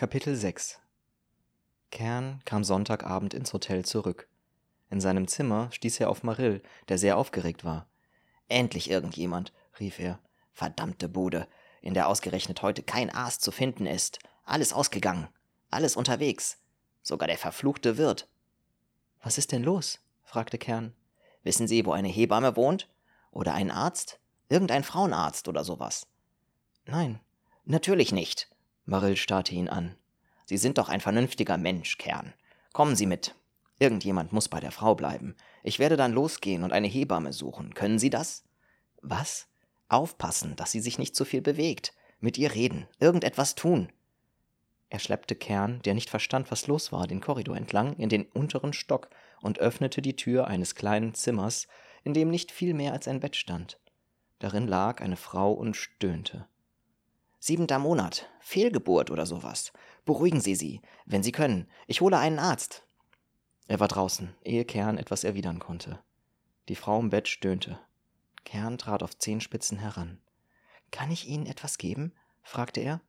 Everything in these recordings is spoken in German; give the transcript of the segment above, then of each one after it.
Kapitel 6 Kern kam Sonntagabend ins Hotel zurück. In seinem Zimmer stieß er auf Marill, der sehr aufgeregt war. Endlich irgendjemand, rief er. Verdammte Bude, in der ausgerechnet heute kein Aas zu finden ist. Alles ausgegangen, alles unterwegs. Sogar der verfluchte Wirt. Was ist denn los? fragte Kern. Wissen Sie, wo eine Hebamme wohnt? Oder ein Arzt? Irgendein Frauenarzt oder sowas? Nein. Natürlich nicht. Marill starrte ihn an. Sie sind doch ein vernünftiger Mensch, Kern. Kommen Sie mit. Irgendjemand muss bei der Frau bleiben. Ich werde dann losgehen und eine Hebamme suchen. Können Sie das? Was? Aufpassen, dass sie sich nicht zu viel bewegt. Mit ihr reden. Irgendetwas tun. Er schleppte Kern, der nicht verstand, was los war, den Korridor entlang in den unteren Stock und öffnete die Tür eines kleinen Zimmers, in dem nicht viel mehr als ein Bett stand. Darin lag eine Frau und stöhnte. Siebenter Monat, Fehlgeburt oder sowas. Beruhigen Sie sie, wenn Sie können. Ich hole einen Arzt. Er war draußen, ehe Kern etwas erwidern konnte. Die Frau im Bett stöhnte. Kern trat auf Zehenspitzen heran. Kann ich Ihnen etwas geben? fragte er.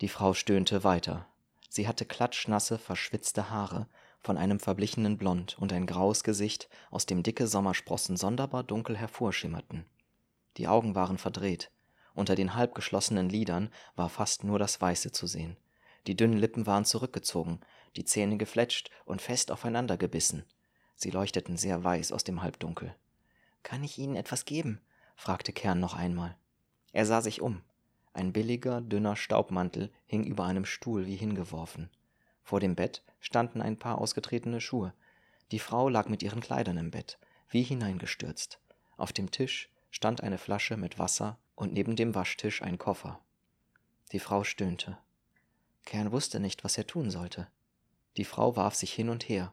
Die Frau stöhnte weiter. Sie hatte klatschnasse, verschwitzte Haare, von einem verblichenen Blond und ein graues Gesicht, aus dem dicke Sommersprossen sonderbar dunkel hervorschimmerten. Die Augen waren verdreht, unter den halb geschlossenen Lidern war fast nur das Weiße zu sehen. Die dünnen Lippen waren zurückgezogen, die Zähne gefletscht und fest aufeinander gebissen. Sie leuchteten sehr weiß aus dem Halbdunkel. Kann ich Ihnen etwas geben? fragte Kern noch einmal. Er sah sich um. Ein billiger, dünner Staubmantel hing über einem Stuhl wie hingeworfen. Vor dem Bett standen ein paar ausgetretene Schuhe. Die Frau lag mit ihren Kleidern im Bett, wie hineingestürzt. Auf dem Tisch stand eine Flasche mit Wasser und neben dem Waschtisch ein Koffer. Die Frau stöhnte. Kern wusste nicht, was er tun sollte. Die Frau warf sich hin und her.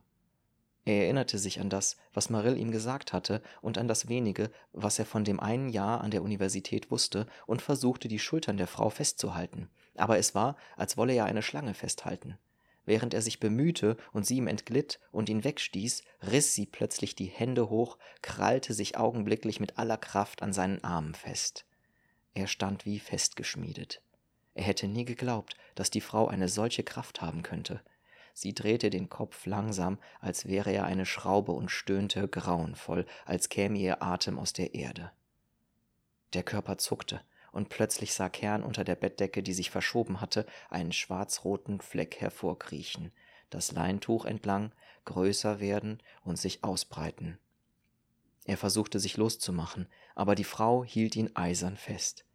Er erinnerte sich an das, was Marill ihm gesagt hatte, und an das wenige, was er von dem einen Jahr an der Universität wusste, und versuchte, die Schultern der Frau festzuhalten. Aber es war, als wolle er eine Schlange festhalten. Während er sich bemühte und sie ihm entglitt und ihn wegstieß, riss sie plötzlich die Hände hoch, krallte sich augenblicklich mit aller Kraft an seinen Armen fest. Er stand wie festgeschmiedet. Er hätte nie geglaubt, dass die Frau eine solche Kraft haben könnte. Sie drehte den Kopf langsam, als wäre er eine Schraube und stöhnte grauenvoll, als käme ihr Atem aus der Erde. Der Körper zuckte, und plötzlich sah Kern unter der Bettdecke, die sich verschoben hatte, einen schwarzroten Fleck hervorkriechen, das Leintuch entlang, größer werden und sich ausbreiten. Er versuchte sich loszumachen, aber die Frau hielt ihn eisern fest.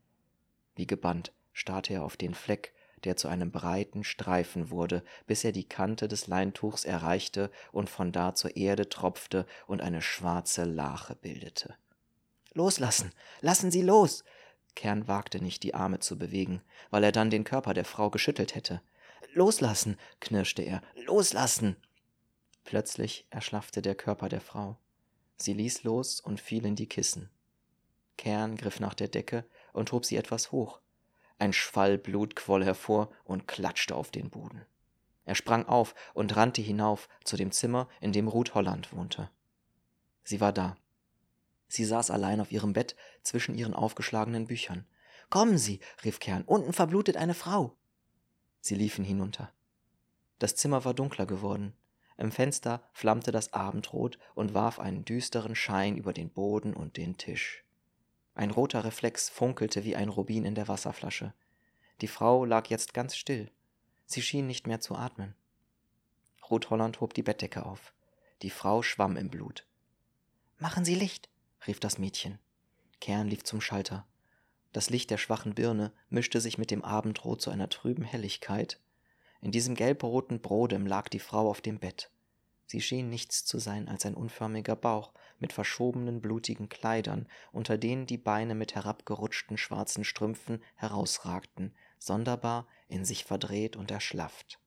Wie gebannt starrte er auf den Fleck, der zu einem breiten Streifen wurde, bis er die Kante des Leintuchs erreichte und von da zur Erde tropfte und eine schwarze Lache bildete. Loslassen. Lassen Sie los. Kern wagte nicht, die Arme zu bewegen, weil er dann den Körper der Frau geschüttelt hätte. Loslassen, knirschte er. Loslassen. Plötzlich erschlaffte der Körper der Frau. Sie ließ los und fiel in die Kissen. Kern griff nach der Decke und hob sie etwas hoch. Ein Schwall Blut quoll hervor und klatschte auf den Boden. Er sprang auf und rannte hinauf zu dem Zimmer, in dem Ruth Holland wohnte. Sie war da. Sie saß allein auf ihrem Bett zwischen ihren aufgeschlagenen Büchern. Kommen Sie, rief Kern, unten verblutet eine Frau. Sie liefen hinunter. Das Zimmer war dunkler geworden. Im Fenster flammte das Abendrot und warf einen düsteren Schein über den Boden und den Tisch. Ein roter Reflex funkelte wie ein Rubin in der Wasserflasche. Die Frau lag jetzt ganz still. Sie schien nicht mehr zu atmen. Ruth Holland hob die Bettdecke auf. Die Frau schwamm im Blut. Machen Sie Licht, rief das Mädchen. Kern lief zum Schalter. Das Licht der schwachen Birne mischte sich mit dem Abendrot zu einer trüben Helligkeit. In diesem gelbroten Brodem lag die Frau auf dem Bett. Sie schien nichts zu sein als ein unförmiger Bauch mit verschobenen blutigen Kleidern, unter denen die Beine mit herabgerutschten schwarzen Strümpfen herausragten, sonderbar in sich verdreht und erschlafft.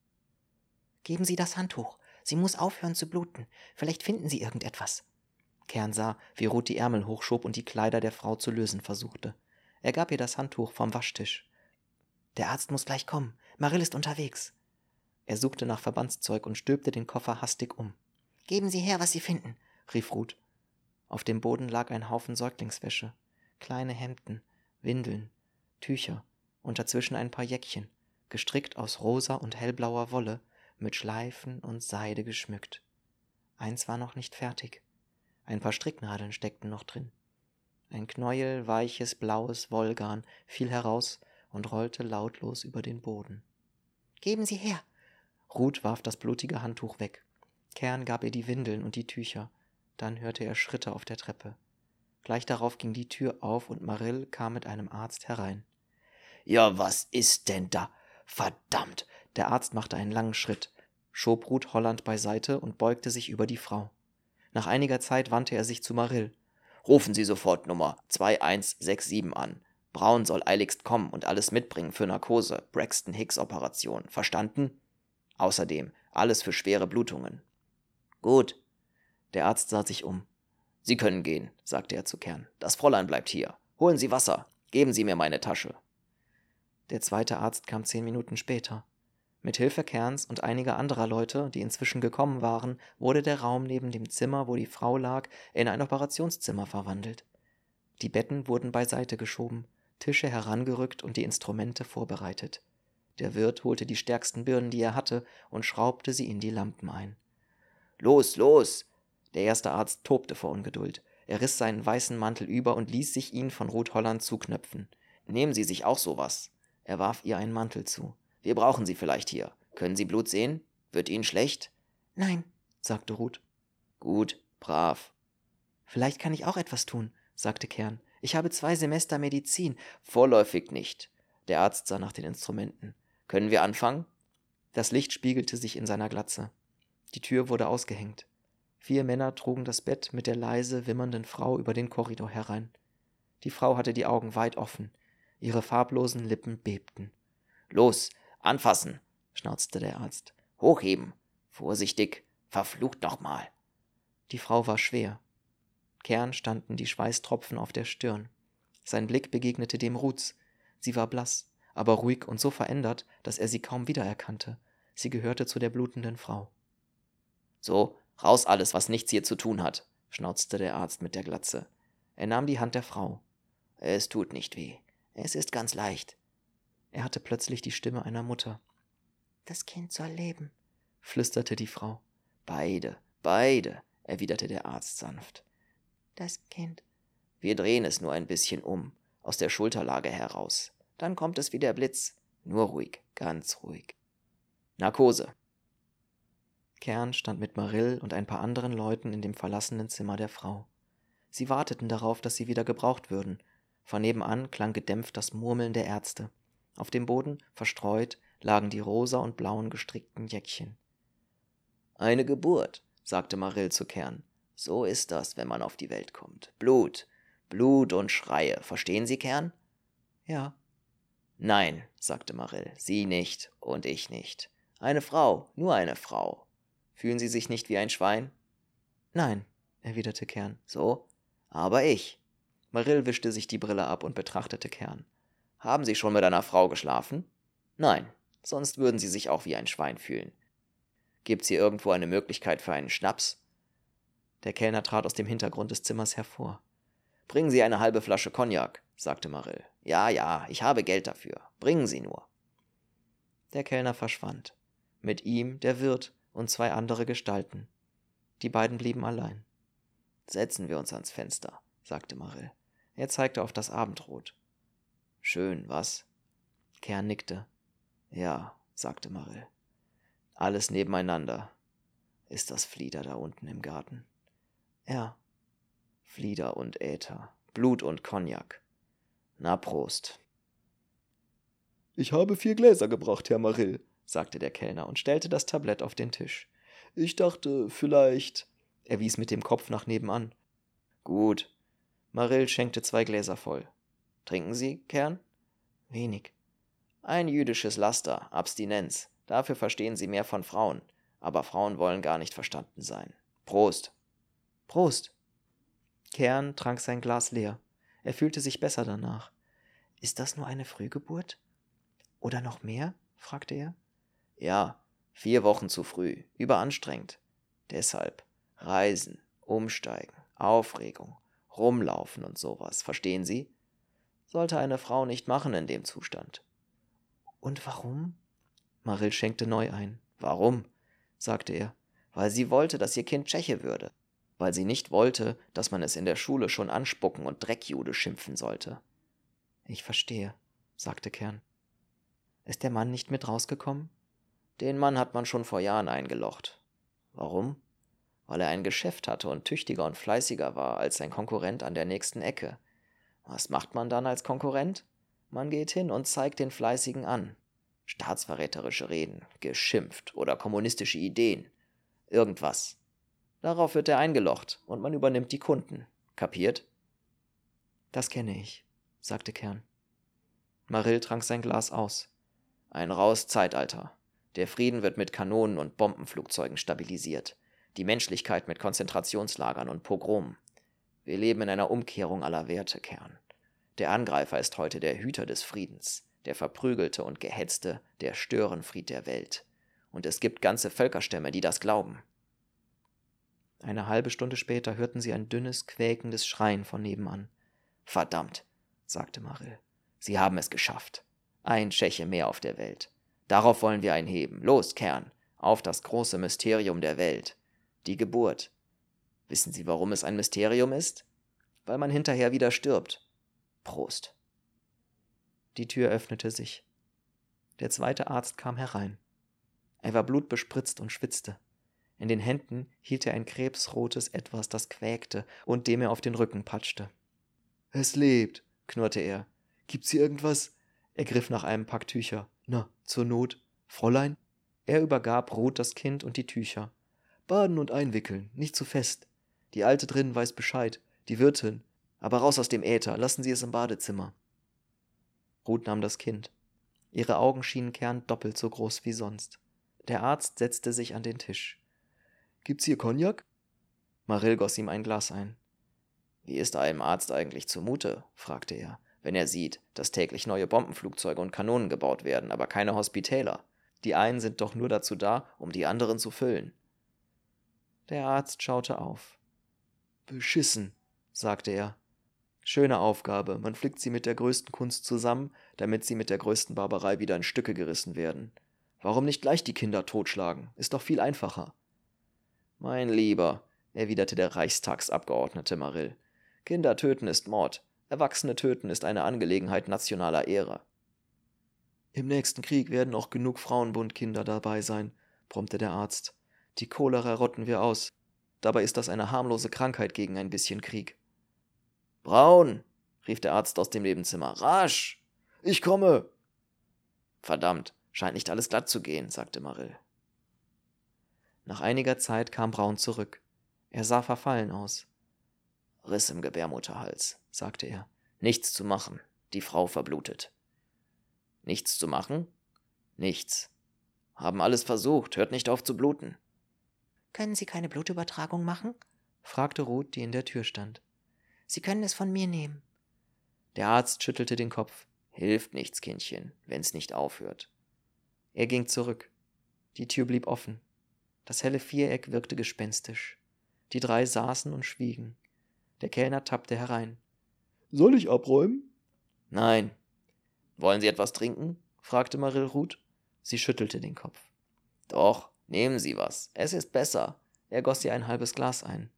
Geben Sie das Handtuch. Sie muss aufhören zu bluten. Vielleicht finden Sie irgendetwas. Kern sah, wie Ruth die Ärmel hochschob und die Kleider der Frau zu lösen versuchte. Er gab ihr das Handtuch vom Waschtisch. Der Arzt muss gleich kommen. Marill ist unterwegs. Er suchte nach Verbandszeug und stülpte den Koffer hastig um. Geben Sie her, was Sie finden, rief Ruth. Auf dem Boden lag ein Haufen Säuglingswäsche, kleine Hemden, Windeln, Tücher und dazwischen ein paar Jäckchen, gestrickt aus rosa und hellblauer Wolle, mit Schleifen und Seide geschmückt. Eins war noch nicht fertig. Ein paar Stricknadeln steckten noch drin. Ein Knäuel weiches blaues Wollgarn fiel heraus und rollte lautlos über den Boden. Geben Sie her! Ruth warf das blutige Handtuch weg. Kern gab ihr die Windeln und die Tücher. Dann hörte er Schritte auf der Treppe. Gleich darauf ging die Tür auf und Marill kam mit einem Arzt herein. Ja, was ist denn da? Verdammt! Der Arzt machte einen langen Schritt, schob Ruth Holland beiseite und beugte sich über die Frau. Nach einiger Zeit wandte er sich zu Marill. Rufen Sie sofort Nummer 2167 an. Braun soll eiligst kommen und alles mitbringen für Narkose, Braxton Hicks Operation. Verstanden? Außerdem alles für schwere Blutungen. Gut. Der Arzt sah sich um. Sie können gehen, sagte er zu Kern. Das Fräulein bleibt hier. Holen Sie Wasser. Geben Sie mir meine Tasche. Der zweite Arzt kam zehn Minuten später. Mit Hilfe Kerns und einiger anderer Leute, die inzwischen gekommen waren, wurde der Raum neben dem Zimmer, wo die Frau lag, in ein Operationszimmer verwandelt. Die Betten wurden beiseite geschoben, Tische herangerückt und die Instrumente vorbereitet. Der Wirt holte die stärksten Birnen, die er hatte, und schraubte sie in die Lampen ein. Los, los! Der erste Arzt tobte vor Ungeduld. Er riss seinen weißen Mantel über und ließ sich ihn von Ruth Holland zuknöpfen. Nehmen Sie sich auch sowas. Er warf ihr einen Mantel zu. Wir brauchen Sie vielleicht hier. Können Sie Blut sehen? Wird Ihnen schlecht? Nein, sagte Ruth. Gut, brav. Vielleicht kann ich auch etwas tun, sagte Kern. Ich habe zwei Semester Medizin. Vorläufig nicht. Der Arzt sah nach den Instrumenten. Können wir anfangen? Das Licht spiegelte sich in seiner Glatze. Die Tür wurde ausgehängt. Vier Männer trugen das Bett mit der leise wimmernden Frau über den Korridor herein. Die Frau hatte die Augen weit offen. Ihre farblosen Lippen bebten. Los, anfassen, schnauzte der Arzt. Hochheben. Vorsichtig. Verflucht nochmal. Die Frau war schwer. Kern standen die Schweißtropfen auf der Stirn. Sein Blick begegnete dem Ruths. Sie war blass, aber ruhig und so verändert, dass er sie kaum wiedererkannte. Sie gehörte zu der blutenden Frau. So, raus alles, was nichts hier zu tun hat, schnauzte der Arzt mit der Glatze. Er nahm die Hand der Frau. Es tut nicht weh. Es ist ganz leicht. Er hatte plötzlich die Stimme einer Mutter. Das Kind soll leben, flüsterte die Frau. Beide, beide, erwiderte der Arzt sanft. Das Kind. Wir drehen es nur ein bisschen um, aus der Schulterlage heraus. Dann kommt es wie der Blitz. Nur ruhig, ganz ruhig. Narkose. Kern stand mit Marill und ein paar anderen Leuten in dem verlassenen Zimmer der Frau. Sie warteten darauf, dass sie wieder gebraucht würden. Von nebenan klang gedämpft das Murmeln der Ärzte. Auf dem Boden, verstreut, lagen die rosa und blauen gestrickten Jäckchen. Eine Geburt, sagte Marill zu Kern. So ist das, wenn man auf die Welt kommt. Blut, Blut und Schreie. Verstehen Sie, Kern? Ja. Nein, sagte Marill, Sie nicht und ich nicht. Eine Frau, nur eine Frau. Fühlen Sie sich nicht wie ein Schwein? Nein, erwiderte Kern. So? Aber ich. Marill wischte sich die Brille ab und betrachtete Kern. Haben Sie schon mit einer Frau geschlafen? Nein, sonst würden Sie sich auch wie ein Schwein fühlen. Gibt's hier irgendwo eine Möglichkeit für einen Schnaps? Der Kellner trat aus dem Hintergrund des Zimmers hervor. Bringen Sie eine halbe Flasche Cognac, sagte Marill. Ja, ja, ich habe Geld dafür. Bringen Sie nur. Der Kellner verschwand. Mit ihm der Wirt und zwei andere Gestalten. Die beiden blieben allein. Setzen wir uns ans Fenster, sagte Marill. Er zeigte auf das Abendrot. Schön, was? Kern nickte. Ja, sagte Marill. Alles nebeneinander. Ist das Flieder da unten im Garten? Ja. Flieder und Äther, Blut und Cognac. Na Prost. Ich habe vier Gläser gebracht, Herr Marill, sagte der Kellner und stellte das Tablett auf den Tisch. Ich dachte, vielleicht. Er wies mit dem Kopf nach nebenan. Gut. Marill schenkte zwei Gläser voll. Trinken Sie, Kern? Wenig. Ein jüdisches Laster, Abstinenz. Dafür verstehen Sie mehr von Frauen. Aber Frauen wollen gar nicht verstanden sein. Prost. Prost. Kern trank sein Glas leer. Er fühlte sich besser danach. Ist das nur eine Frühgeburt? Oder noch mehr? fragte er. Ja, vier Wochen zu früh, überanstrengend. Deshalb Reisen, Umsteigen, Aufregung, rumlaufen und sowas, verstehen Sie? Sollte eine Frau nicht machen in dem Zustand. Und warum? Marill schenkte neu ein. Warum? sagte er. Weil sie wollte, dass ihr Kind Tscheche würde. Weil sie nicht wollte, dass man es in der Schule schon anspucken und Dreckjude schimpfen sollte. Ich verstehe, sagte Kern. Ist der Mann nicht mit rausgekommen? Den Mann hat man schon vor Jahren eingelocht. Warum? Weil er ein Geschäft hatte und tüchtiger und fleißiger war als sein Konkurrent an der nächsten Ecke. Was macht man dann als Konkurrent? Man geht hin und zeigt den Fleißigen an. Staatsverräterische Reden, geschimpft oder kommunistische Ideen. Irgendwas. Darauf wird er eingelocht und man übernimmt die Kunden. Kapiert? Das kenne ich, sagte Kern. Marill trank sein Glas aus. Ein raues Zeitalter. Der Frieden wird mit Kanonen und Bombenflugzeugen stabilisiert. Die Menschlichkeit mit Konzentrationslagern und Pogromen. Wir leben in einer Umkehrung aller Werte, Kern. Der Angreifer ist heute der Hüter des Friedens, der verprügelte und gehetzte, der Störenfried der Welt. Und es gibt ganze Völkerstämme, die das glauben. Eine halbe Stunde später hörten sie ein dünnes, quäkendes Schreien von nebenan. Verdammt, sagte Marill. Sie haben es geschafft. Ein Tscheche mehr auf der Welt. Darauf wollen wir einheben. Los, Kern, auf das große Mysterium der Welt. Die Geburt. Wissen Sie, warum es ein Mysterium ist? Weil man hinterher wieder stirbt. Prost. Die Tür öffnete sich. Der zweite Arzt kam herein. Er war blutbespritzt und schwitzte. In den Händen hielt er ein krebsrotes Etwas, das quäkte und dem er auf den Rücken patschte. Es lebt, knurrte er. Gibt's hier irgendwas? Er griff nach einem Pack Tücher. Na, zur Not. Fräulein? Er übergab Ruth das Kind und die Tücher. Baden und einwickeln, nicht zu fest. Die Alte drinnen weiß Bescheid, die Wirtin. Aber raus aus dem Äther, lassen Sie es im Badezimmer. Ruth nahm das Kind. Ihre Augen schienen Kern doppelt so groß wie sonst. Der Arzt setzte sich an den Tisch. Gibt's hier Cognac? Marill goss ihm ein Glas ein. Wie ist einem Arzt eigentlich zumute? fragte er wenn er sieht, dass täglich neue Bombenflugzeuge und Kanonen gebaut werden, aber keine Hospitäler. Die einen sind doch nur dazu da, um die anderen zu füllen. Der Arzt schaute auf. Beschissen, sagte er. Schöne Aufgabe, man flickt sie mit der größten Kunst zusammen, damit sie mit der größten Barbarei wieder in Stücke gerissen werden. Warum nicht gleich die Kinder totschlagen? Ist doch viel einfacher. Mein Lieber, erwiderte der Reichstagsabgeordnete Marill, Kinder töten ist Mord. Erwachsene töten ist eine Angelegenheit nationaler Ehre. Im nächsten Krieg werden auch genug Frauenbundkinder dabei sein, brummte der Arzt. Die Cholera rotten wir aus. Dabei ist das eine harmlose Krankheit gegen ein bisschen Krieg. Braun, rief der Arzt aus dem Nebenzimmer. Rasch. Ich komme. Verdammt, scheint nicht alles glatt zu gehen, sagte Marill. Nach einiger Zeit kam Braun zurück. Er sah verfallen aus. Riss im Gebärmutterhals, sagte er. Nichts zu machen. Die Frau verblutet. Nichts zu machen? Nichts. Haben alles versucht, hört nicht auf zu bluten. Können Sie keine Blutübertragung machen? fragte Ruth, die in der Tür stand. Sie können es von mir nehmen. Der Arzt schüttelte den Kopf. Hilft nichts, Kindchen, wenn's nicht aufhört. Er ging zurück. Die Tür blieb offen. Das helle Viereck wirkte gespenstisch. Die drei saßen und schwiegen. Der Kellner tappte herein. Soll ich abräumen? Nein. Wollen Sie etwas trinken? fragte Marill Ruth. Sie schüttelte den Kopf. Doch, nehmen Sie was. Es ist besser. Er goss ihr ein halbes Glas ein.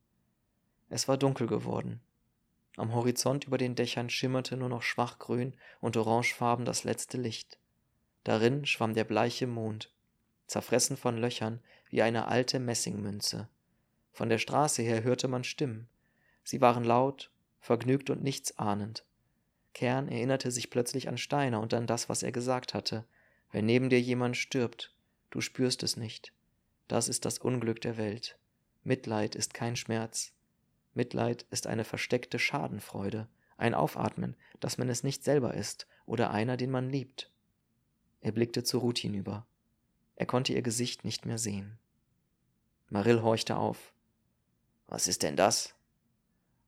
Es war dunkel geworden. Am Horizont über den Dächern schimmerte nur noch schwachgrün und orangefarben das letzte Licht. Darin schwamm der bleiche Mond, zerfressen von Löchern wie eine alte Messingmünze. Von der Straße her hörte man Stimmen, Sie waren laut, vergnügt und nichtsahnend. Kern erinnerte sich plötzlich an Steiner und an das, was er gesagt hatte. Wenn neben dir jemand stirbt, du spürst es nicht. Das ist das Unglück der Welt. Mitleid ist kein Schmerz. Mitleid ist eine versteckte Schadenfreude, ein Aufatmen, dass man es nicht selber ist oder einer, den man liebt. Er blickte zu Ruth hinüber. Er konnte ihr Gesicht nicht mehr sehen. Marill horchte auf. Was ist denn das?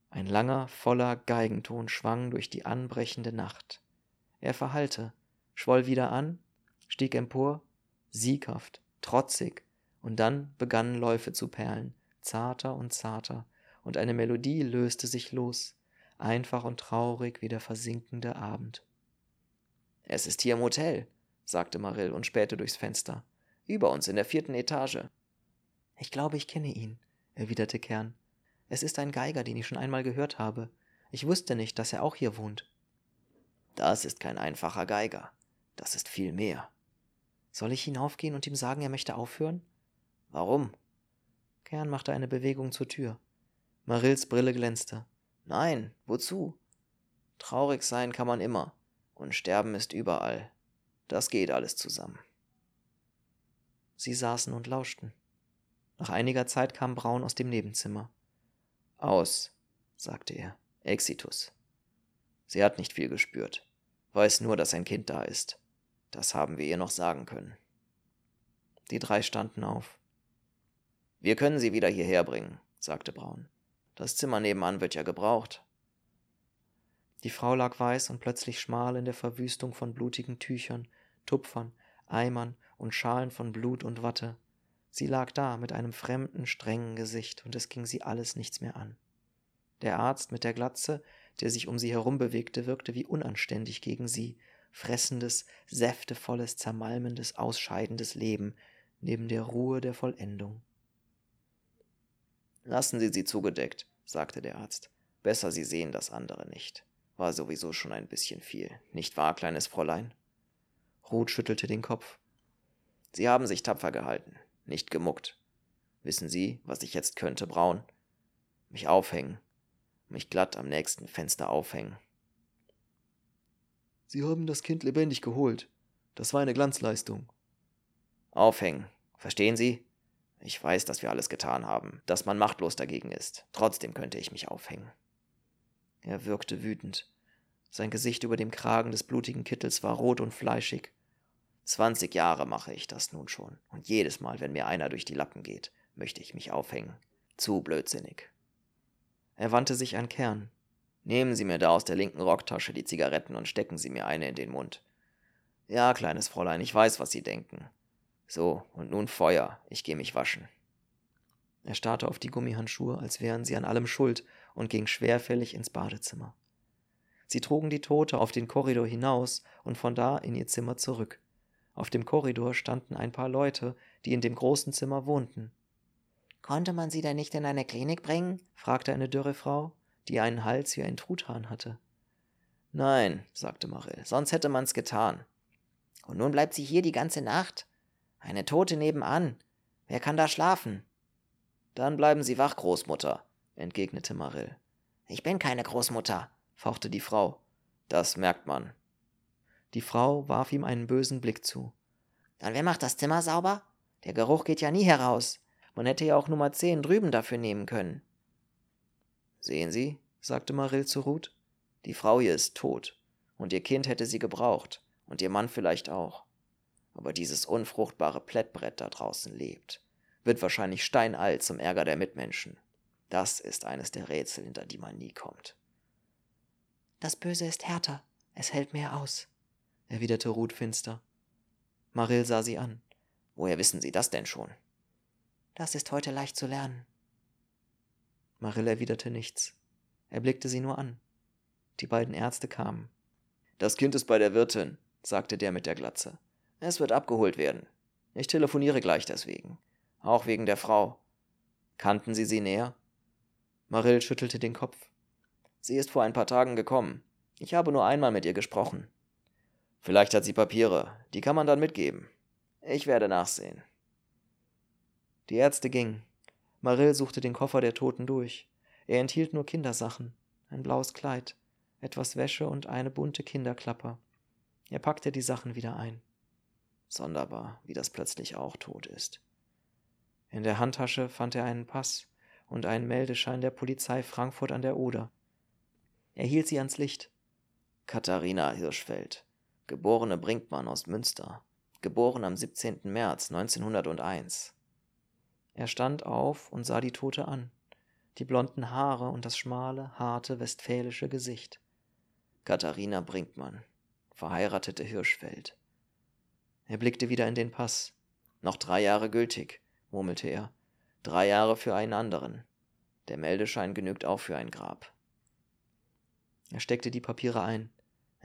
Ein langer, voller Geigenton schwang durch die anbrechende Nacht. Er verhallte, schwoll wieder an, stieg empor, sieghaft, trotzig, und dann begannen Läufe zu perlen, zarter und zarter, und eine Melodie löste sich los, einfach und traurig wie der versinkende Abend. Es ist hier im Hotel, sagte Marill und spähte durchs Fenster. Über uns in der vierten Etage. Ich glaube, ich kenne ihn, erwiderte Kern. Es ist ein Geiger, den ich schon einmal gehört habe. Ich wusste nicht, dass er auch hier wohnt. Das ist kein einfacher Geiger. Das ist viel mehr. Soll ich hinaufgehen und ihm sagen, er möchte aufhören? Warum? Kern machte eine Bewegung zur Tür. Marills Brille glänzte. Nein, wozu? Traurig sein kann man immer, und sterben ist überall. Das geht alles zusammen. Sie saßen und lauschten. Nach einiger Zeit kam Braun aus dem Nebenzimmer. Aus, sagte er. Exitus. Sie hat nicht viel gespürt, weiß nur, dass ein Kind da ist. Das haben wir ihr noch sagen können. Die drei standen auf. Wir können sie wieder hierher bringen, sagte Braun. Das Zimmer nebenan wird ja gebraucht. Die Frau lag weiß und plötzlich schmal in der Verwüstung von blutigen Tüchern, Tupfern, Eimern und Schalen von Blut und Watte. Sie lag da mit einem fremden, strengen Gesicht, und es ging sie alles nichts mehr an. Der Arzt mit der Glatze, der sich um sie herum bewegte, wirkte wie unanständig gegen sie, fressendes, säftevolles, zermalmendes, ausscheidendes Leben neben der Ruhe der Vollendung. Lassen Sie sie zugedeckt, sagte der Arzt. Besser, Sie sehen das andere nicht. War sowieso schon ein bisschen viel, nicht wahr, kleines Fräulein? Ruth schüttelte den Kopf. Sie haben sich tapfer gehalten, nicht gemuckt. Wissen Sie, was ich jetzt könnte, Braun? Mich aufhängen, mich glatt am nächsten Fenster aufhängen. Sie haben das Kind lebendig geholt. Das war eine Glanzleistung. Aufhängen. Verstehen Sie? Ich weiß, dass wir alles getan haben, dass man machtlos dagegen ist. Trotzdem könnte ich mich aufhängen. Er wirkte wütend. Sein Gesicht über dem Kragen des blutigen Kittels war rot und fleischig. Zwanzig Jahre mache ich das nun schon, und jedes Mal, wenn mir einer durch die Lappen geht, möchte ich mich aufhängen. Zu blödsinnig. Er wandte sich an Kern. Nehmen Sie mir da aus der linken Rocktasche die Zigaretten und stecken Sie mir eine in den Mund. Ja, kleines Fräulein, ich weiß, was Sie denken. So, und nun Feuer, ich gehe mich waschen. Er starrte auf die Gummihandschuhe, als wären sie an allem schuld, und ging schwerfällig ins Badezimmer. Sie trugen die Tote auf den Korridor hinaus und von da in ihr Zimmer zurück. Auf dem Korridor standen ein paar Leute, die in dem großen Zimmer wohnten. Konnte man sie denn nicht in eine Klinik bringen? fragte eine dürre Frau, die einen Hals wie ein Truthahn hatte. Nein, sagte Marill, sonst hätte man's getan. Und nun bleibt sie hier die ganze Nacht? Eine Tote nebenan. Wer kann da schlafen? Dann bleiben Sie wach, Großmutter, entgegnete Marill. Ich bin keine Großmutter, fauchte die Frau. Das merkt man. Die Frau warf ihm einen bösen Blick zu. Und wer macht das Zimmer sauber? Der Geruch geht ja nie heraus. Man hätte ja auch Nummer 10 drüben dafür nehmen können. Sehen Sie, sagte Marill zu Ruth, die Frau hier ist tot, und ihr Kind hätte sie gebraucht, und ihr Mann vielleicht auch. Aber dieses unfruchtbare Plättbrett da draußen lebt, wird wahrscheinlich steinalt zum Ärger der Mitmenschen. Das ist eines der Rätsel, hinter die man nie kommt. Das Böse ist härter, es hält mehr aus, erwiderte Ruth finster. Marill sah sie an. Woher wissen Sie das denn schon? Das ist heute leicht zu lernen. Marill erwiderte nichts. Er blickte sie nur an. Die beiden Ärzte kamen. Das Kind ist bei der Wirtin, sagte der mit der Glatze. Es wird abgeholt werden. Ich telefoniere gleich deswegen. Auch wegen der Frau. Kannten Sie sie näher? Marill schüttelte den Kopf. Sie ist vor ein paar Tagen gekommen. Ich habe nur einmal mit ihr gesprochen. Vielleicht hat sie Papiere, die kann man dann mitgeben. Ich werde nachsehen. Die Ärzte gingen. Marill suchte den Koffer der Toten durch. Er enthielt nur Kindersachen, ein blaues Kleid, etwas Wäsche und eine bunte Kinderklapper. Er packte die Sachen wieder ein. Sonderbar, wie das plötzlich auch tot ist. In der Handtasche fand er einen Pass und einen Meldeschein der Polizei Frankfurt an der Oder. Er hielt sie ans Licht. Katharina Hirschfeld, geborene Brinkmann aus Münster, geboren am 17. März 1901. Er stand auf und sah die Tote an, die blonden Haare und das schmale, harte westfälische Gesicht. Katharina Brinkmann, verheiratete Hirschfeld. Er blickte wieder in den Pass. Noch drei Jahre gültig, murmelte er. Drei Jahre für einen anderen. Der Meldeschein genügt auch für ein Grab. Er steckte die Papiere ein.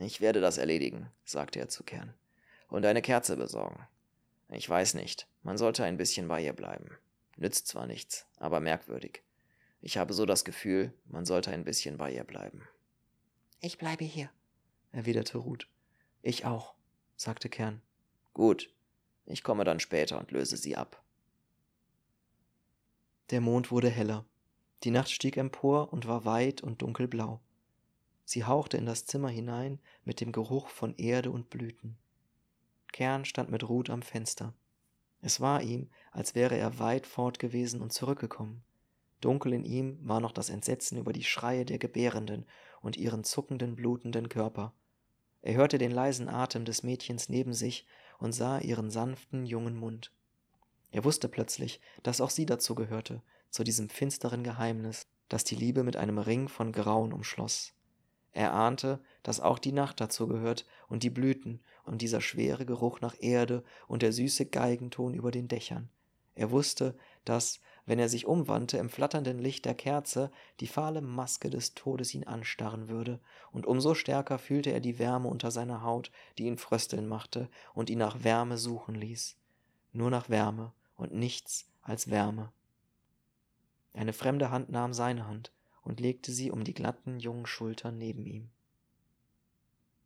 Ich werde das erledigen, sagte er zu Kern. und eine Kerze besorgen. Ich weiß nicht, man sollte ein bisschen bei ihr bleiben. Nützt zwar nichts, aber merkwürdig. Ich habe so das Gefühl, man sollte ein bisschen bei ihr bleiben. Ich bleibe hier, erwiderte Ruth. Ich auch, sagte Kern. Gut, ich komme dann später und löse sie ab. Der Mond wurde heller. Die Nacht stieg empor und war weit und dunkelblau. Sie hauchte in das Zimmer hinein mit dem Geruch von Erde und Blüten. Kern stand mit Ruth am Fenster. Es war ihm, als wäre er weit fort gewesen und zurückgekommen. Dunkel in ihm war noch das Entsetzen über die Schreie der Gebärenden und ihren zuckenden, blutenden Körper. Er hörte den leisen Atem des Mädchens neben sich und sah ihren sanften, jungen Mund. Er wusste plötzlich, dass auch sie dazu gehörte, zu diesem finsteren Geheimnis, das die Liebe mit einem Ring von Grauen umschloss. Er ahnte, dass auch die Nacht dazu gehört und die Blüten und dieser schwere Geruch nach Erde und der süße Geigenton über den Dächern. Er wusste, dass, wenn er sich umwandte, im flatternden Licht der Kerze die fahle Maske des Todes ihn anstarren würde, und umso stärker fühlte er die Wärme unter seiner Haut, die ihn frösteln machte und ihn nach Wärme suchen ließ. Nur nach Wärme und nichts als Wärme. Eine fremde Hand nahm seine Hand und legte sie um die glatten jungen Schultern neben ihm.